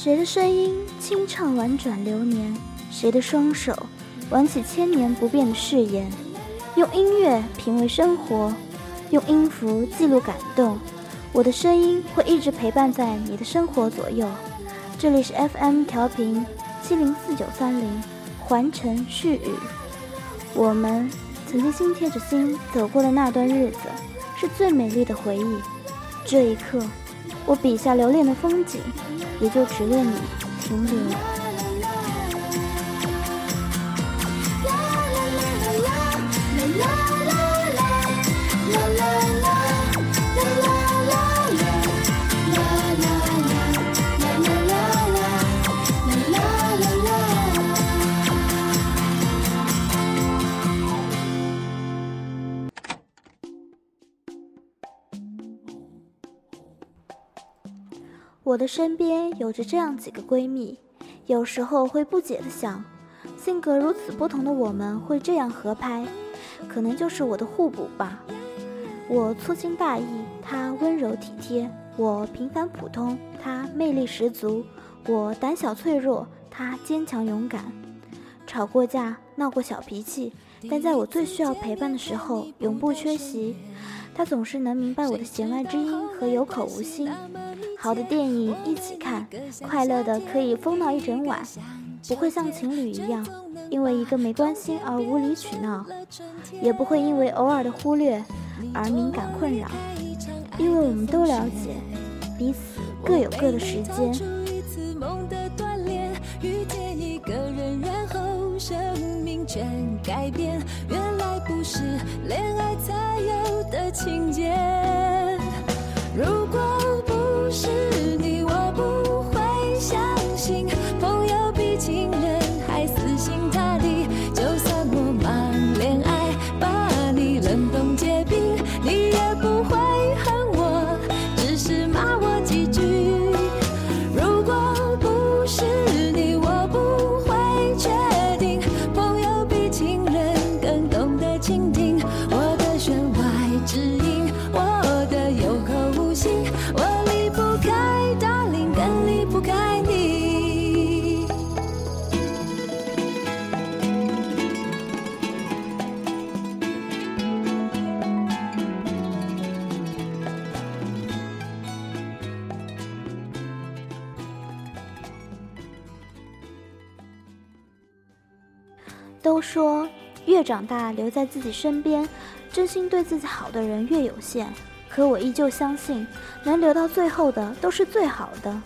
谁的声音清唱婉转流年？谁的双手挽起千年不变的誓言？用音乐品味生活，用音符记录感动。我的声音会一直陪伴在你的生活左右。这里是 FM 调频七零四九三零，环城絮语。我们曾经心贴着心走过的那段日子，是最美丽的回忆。这一刻，我笔下留恋的风景，也就只恋你停留。我的身边有着这样几个闺蜜，有时候会不解的想，性格如此不同的我们会这样合拍，可能就是我的互补吧。我粗心大意，她温柔体贴；我平凡普通，她魅力十足；我胆小脆弱，她坚强勇敢。吵过架，闹过小脾气，但在我最需要陪伴的时候，永不缺席。他总是能明白我的弦外之音和有口无心。好的电影一起看，快乐的可以疯闹一整晚，不会像情侣一样，因为一个没关心而无理取闹，也不会因为偶尔的忽略而敏感困扰，因为我们都了解彼此各有各的时间。生命全改变原来不是恋爱才有的情节。离不开你都说越长大，留在自己身边，真心对自己好的人越有限。可我依旧相信，能留到最后的都是最好的。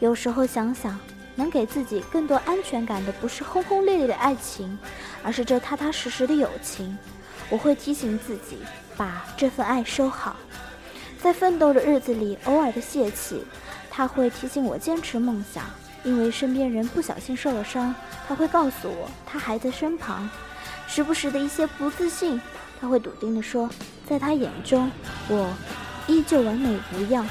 有时候想想，能给自己更多安全感的，不是轰轰烈烈的爱情，而是这踏踏实实的友情。我会提醒自己，把这份爱收好。在奋斗的日子里，偶尔的泄气，他会提醒我坚持梦想。因为身边人不小心受了伤，他会告诉我他还在身旁。时不时的一些不自信，他会笃定地说，在他眼中，我依旧完美无恙。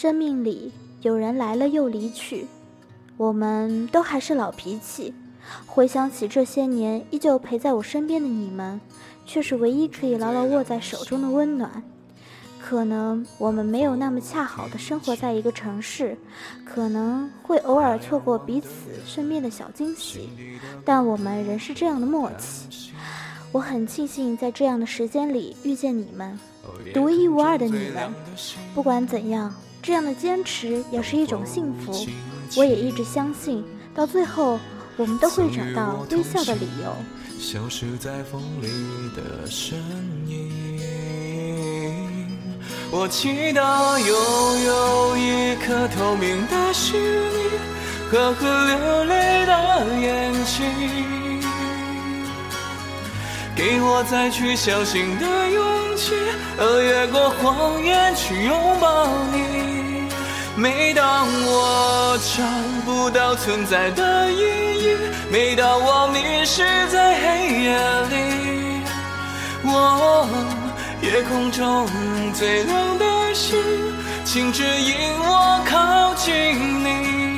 生命里有人来了又离去，我们都还是老脾气。回想起这些年依旧陪在我身边的你们，却是唯一可以牢牢握在手中的温暖。可能我们没有那么恰好的生活在一个城市，可能会偶尔错过彼此身边的小惊喜，但我们仍是这样的默契。我很庆幸在这样的时间里遇见你们，独一无二的你们。不管怎样，这样的坚持也是一种幸福。我也一直相信，到最后。我们都会找到微笑的理由。消失在风里的身影，我祈祷拥有一颗透明的心灵和会流泪的眼睛，给我再去相信的勇气，而越过谎言去拥抱你。每当我找不到存在的意义，每当我迷失在黑夜里，我夜空中最亮的星，请指引我靠近你。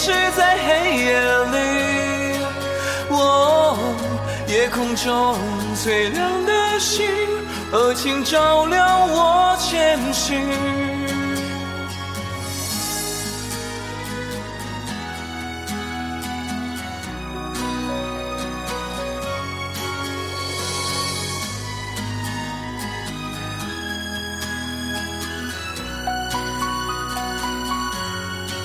是在黑夜里，我。夜空中最亮的星，而，请照亮我前行。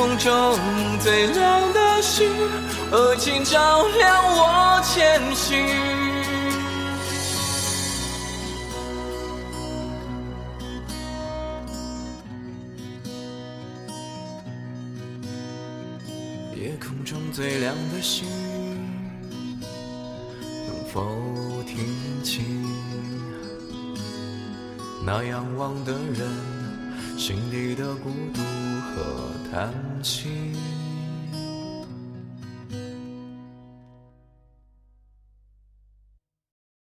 空中最亮的星，哦，请照亮我前行。夜空中最亮的星，能否听清那仰望的人心底的孤独和叹息？